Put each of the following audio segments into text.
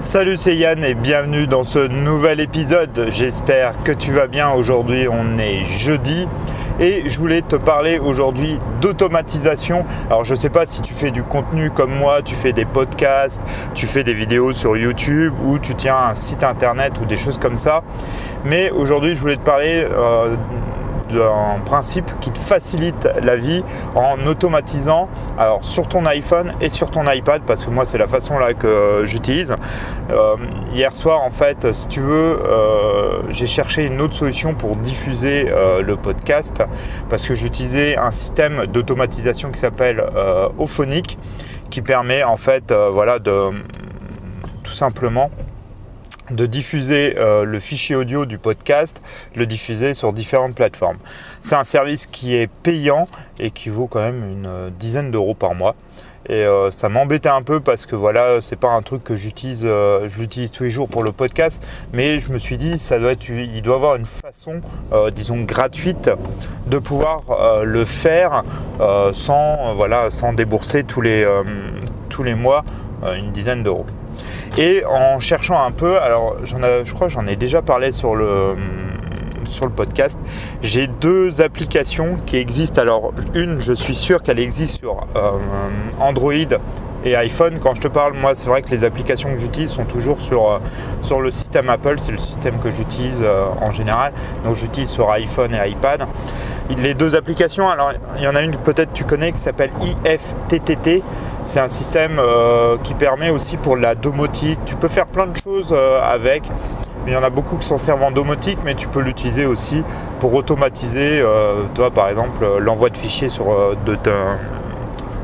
Salut, c'est Yann et bienvenue dans ce nouvel épisode. J'espère que tu vas bien. Aujourd'hui, on est jeudi et je voulais te parler aujourd'hui d'automatisation. Alors, je ne sais pas si tu fais du contenu comme moi, tu fais des podcasts, tu fais des vidéos sur YouTube ou tu tiens un site internet ou des choses comme ça. Mais aujourd'hui, je voulais te parler euh, d'un principe qui te facilite la vie en automatisant alors sur ton iPhone et sur ton iPad parce que moi c'est la façon là que j'utilise. Euh, hier soir en fait si tu veux euh, j'ai cherché une autre solution pour diffuser euh, le podcast parce que j'utilisais un système d'automatisation qui s'appelle Ophonic qui permet en fait voilà de tout simplement de diffuser euh, le fichier audio du podcast, le diffuser sur différentes plateformes. C'est un service qui est payant et qui vaut quand même une euh, dizaine d'euros par mois. Et euh, ça m'embêtait un peu parce que voilà, c'est pas un truc que j'utilise, je l'utilise tous les jours pour le podcast, mais je me suis dit, ça doit être, il doit avoir une façon, disons gratuite, de pouvoir le faire sans, voilà, sans débourser tous les, tous les mois une dizaine d'euros. Et en cherchant un peu, alors je crois que j'en ai déjà parlé sur le, sur le podcast, j'ai deux applications qui existent. Alors une, je suis sûr qu'elle existe sur euh, Android et iPhone. Quand je te parle, moi, c'est vrai que les applications que j'utilise sont toujours sur, euh, sur le système Apple. C'est le système que j'utilise euh, en général. Donc j'utilise sur iPhone et iPad. Les deux applications, alors il y en a une que peut-être tu connais qui s'appelle IFTTT. C'est un système qui permet aussi pour la domotique. Tu peux faire plein de choses avec il y en a beaucoup qui s'en servent en domotique, mais tu peux l'utiliser aussi pour automatiser, euh, toi par exemple, euh, l'envoi de fichiers sur, euh, de,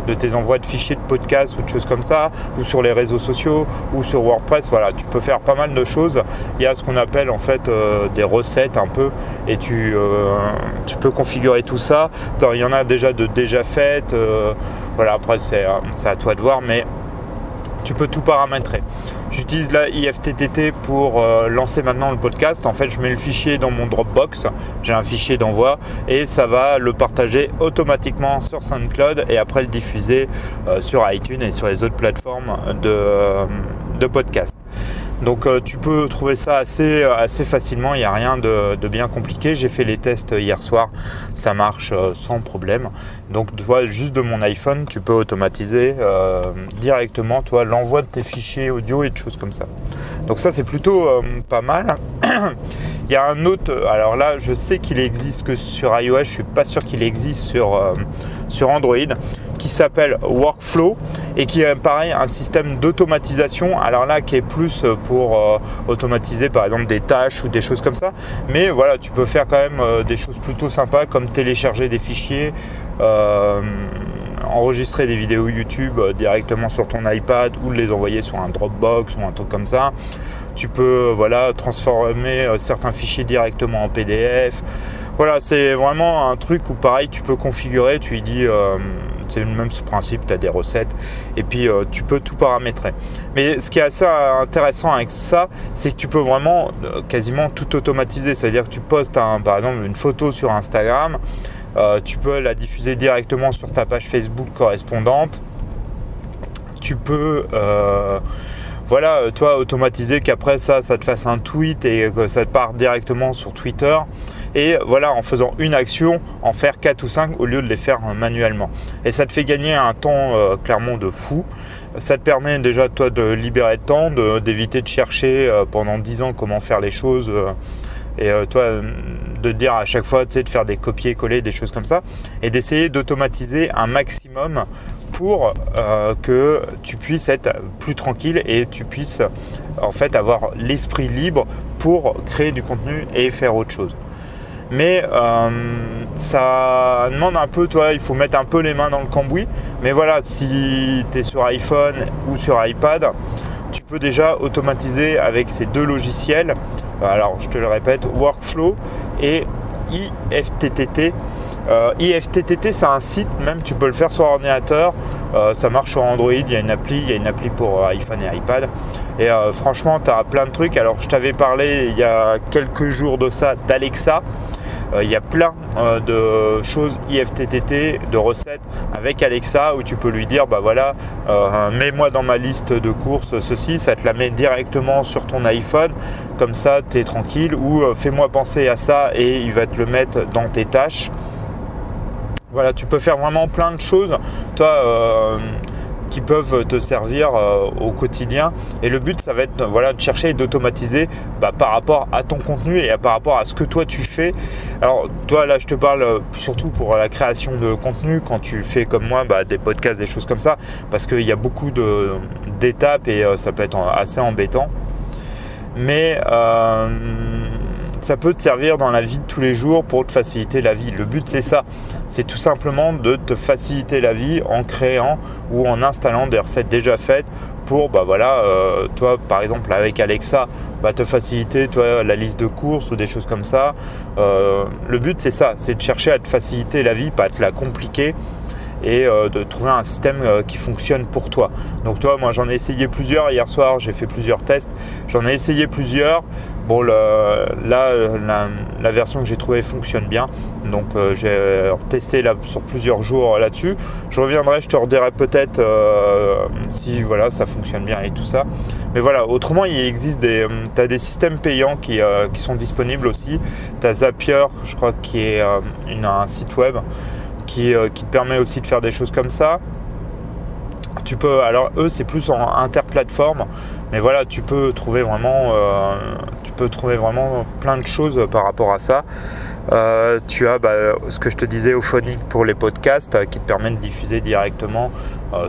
de, tes envois de fichiers de podcast ou de choses comme ça, ou sur les réseaux sociaux, ou sur WordPress. Voilà, tu peux faire pas mal de choses. Il y a ce qu'on appelle en fait des recettes un peu, et tu, tu peux configurer tout ça. il y en a déjà de déjà faites. voilà, après c'est à toi de voir, mais tu peux tout paramétrer. J'utilise la IFTTT pour euh, lancer maintenant le podcast. En fait, je mets le fichier dans mon Dropbox. J'ai un fichier d'envoi et ça va le partager automatiquement sur SoundCloud et après le diffuser euh, sur iTunes et sur les autres plateformes de, euh, de podcast. Donc euh, tu peux trouver ça assez, euh, facilement, il n'y a rien de, bien compliqué. J'ai fait les tests hier soir, ça marche euh, sans problème. Donc tu vois, juste de mon iPhone, tu peux automatiser directement toi l'envoi de tes fichiers audio et de choses comme ça. Donc ça c'est plutôt pas mal. il y a un autre, alors là je sais qu'il existe que sur iOS, je suis pas sûr qu'il existe sur Android qui s'appelle Workflow et qui est pareil un système d'automatisation. Alors là, qui est plus pour euh, automatiser par exemple des tâches ou des choses comme ça. Mais voilà, tu peux faire quand même euh, des choses plutôt sympas comme télécharger des fichiers. Euh, enregistrer des vidéos YouTube directement sur ton iPad ou les envoyer sur un Dropbox ou un truc comme ça. Tu peux voilà, transformer certains fichiers directement en PDF. Voilà, c'est vraiment un truc où pareil, tu peux configurer, tu lui dis, euh, c'est le même principe, tu as des recettes, et puis euh, tu peux tout paramétrer. Mais ce qui est assez intéressant avec ça, c'est que tu peux vraiment euh, quasiment tout automatiser. C'est-à-dire que tu postes par exemple une photo sur Instagram, tu peux la diffuser directement sur ta page Facebook correspondante. Tu peux voilà, toi automatiser qu'après ça, ça te fasse un tweet et que ça te part directement sur Twitter et voilà en faisant une action en faire 4 ou 5 au lieu de les faire manuellement. Et ça te fait gagner un temps euh, clairement de fou. Ça te permet déjà toi de libérer de temps d'éviter de, chercher euh, pendant 10 ans comment faire les choses euh, et toi de dire à chaque fois tu sais, de faire des copier-coller des choses comme ça et d'essayer d'automatiser un maximum pour que tu puisses être plus tranquille et tu puisses en fait avoir l'esprit libre pour créer du contenu et faire autre chose mais euh, ça demande un peu, toi, il faut mettre un peu les mains dans le cambouis. Mais voilà, si tu es sur iPhone ou sur iPad, tu peux déjà automatiser avec ces deux logiciels. Alors, je te le répète, Workflow et IFTTT. Euh, IFTTT, c'est un site, même tu peux le faire sur ordinateur. Euh, ça marche sur Android, il y a une appli, il y a une appli pour iPhone et iPad. Et franchement, tu as plein de trucs. Alors, je t'avais parlé il y a quelques jours de ça d'Alexa. il y a plein de choses IFTTT, de recettes avec Alexa où tu peux lui dire bah voilà, mets-moi dans ma liste de courses ceci, ça te la met directement sur ton iPhone, comme ça tu es tranquille, ou fais-moi penser à ça et il va te le mettre dans tes tâches. Voilà, tu peux faire vraiment plein de choses. Toi, qui peuvent te servir euh, au quotidien. Et le but, ça va être voilà, de chercher et d'automatiser bah, par rapport à ton contenu et par rapport à ce que toi tu fais. Alors toi là, je te parle euh, surtout pour la création de contenu quand tu fais comme moi bah, des podcasts, des choses comme ça, parce qu'il y a beaucoup d'étapes et euh, ça peut être assez embêtant. Mais ça peut te servir dans la vie de tous les jours pour te faciliter la vie. Le but c'est ça, c'est tout simplement de te faciliter la vie en créant ou en installant des recettes déjà faites pour, bah voilà, euh, toi par exemple avec Alexa, bah, te faciliter toi la liste de courses ou des choses comme ça. Euh, le but c'est ça, c'est de chercher à te faciliter la vie, pas à te la compliquer et euh, de trouver un système qui fonctionne pour toi. Donc toi, moi j'en ai essayé plusieurs hier soir, j'ai fait plusieurs tests, j'en ai essayé plusieurs. Bon, là, la, version que j'ai trouvée fonctionne bien. Donc, euh, j'ai testé là, sur plusieurs jours là-dessus. Je reviendrai, je te redirai peut-être euh, si voilà, ça fonctionne bien et tout ça. Mais voilà, autrement, il existe des, as des systèmes payants qui, euh, qui sont disponibles aussi. Tu as Zapier, je crois, qui est un site web qui, qui te permet aussi de faire des choses comme ça tu peux, alors eux c'est plus en interplateforme, mais voilà, tu peux trouver vraiment, euh, trouver vraiment plein de choses par rapport à ça. Euh, tu as bah, ce que je te disais au phonique pour les podcasts euh, qui te permettent de diffuser directement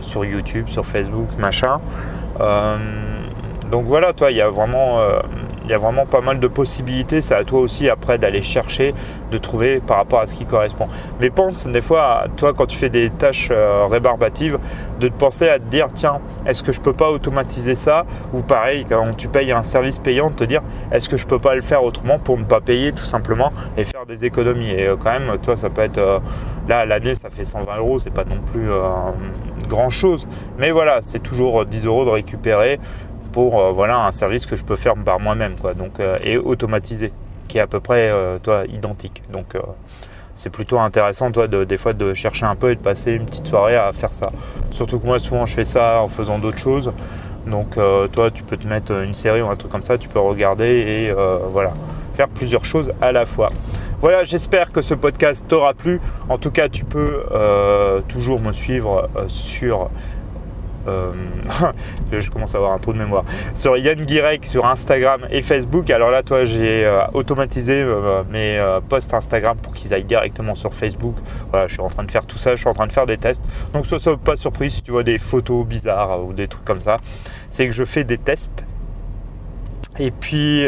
sur YouTube, sur Facebook, machin. donc voilà, toi, il y a vraiment il y a vraiment pas mal de possibilités. C'est à toi aussi après d'aller chercher, de trouver par rapport à ce qui correspond. Mais pense des fois, à toi quand tu fais des tâches euh, rébarbatives, de te penser à te dire tiens, est-ce que je peux pas automatiser ça? Ou pareil, quand tu payes un service payant, te dire est-ce que je peux pas le faire autrement pour ne pas payer tout simplement et faire des économies. Et euh, quand même, toi, ça peut être euh, là l'année, ça fait 120 euros, c'est pas non plus grand chose. Mais voilà, c'est toujours 10 euros de récupérer euh, voilà, un service que je peux faire par moi-même quoi, donc, euh, et automatisé, qui est à peu près euh, toi, identique. Donc c'est plutôt intéressant toi de, des fois de chercher un peu et de passer une petite soirée à faire ça. Surtout que moi souvent je fais ça en faisant d'autres choses. Donc toi tu peux te mettre une série ou un truc comme ça, tu peux regarder et voilà, faire plusieurs choses à la fois. Voilà, j'espère que ce podcast t'aura plu. En tout cas, tu peux toujours me suivre sur euh, je commence à avoir un trou de mémoire. Sur Yann Guirec sur Instagram et Facebook. Alors là, toi, j'ai euh, automatisé euh, mes posts Instagram pour qu'ils aillent directement sur Facebook. Voilà, je suis en train de faire tout ça, je suis en train de faire des tests. Donc, ne sois pas surpris si tu vois des photos bizarres ou des trucs comme ça. C'est que je fais des tests. Et puis,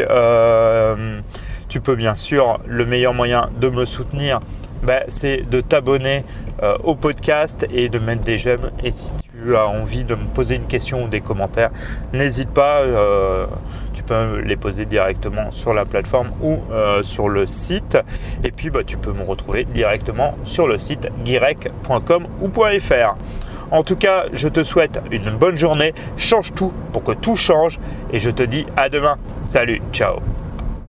tu peux bien sûr, le meilleur moyen de me soutenir, bah, c'est de t'abonner au podcast et de mettre des j'aime. Et si tu as envie de me poser une question ou des commentaires, n'hésite pas. Euh, tu peux les poser directement sur la plateforme ou euh, sur le site. Et puis, bah, tu peux me retrouver directement sur le site guirec.com ou .fr. En tout cas, je te souhaite une bonne journée. Change tout pour que tout change. Et je te dis à demain. Salut, ciao.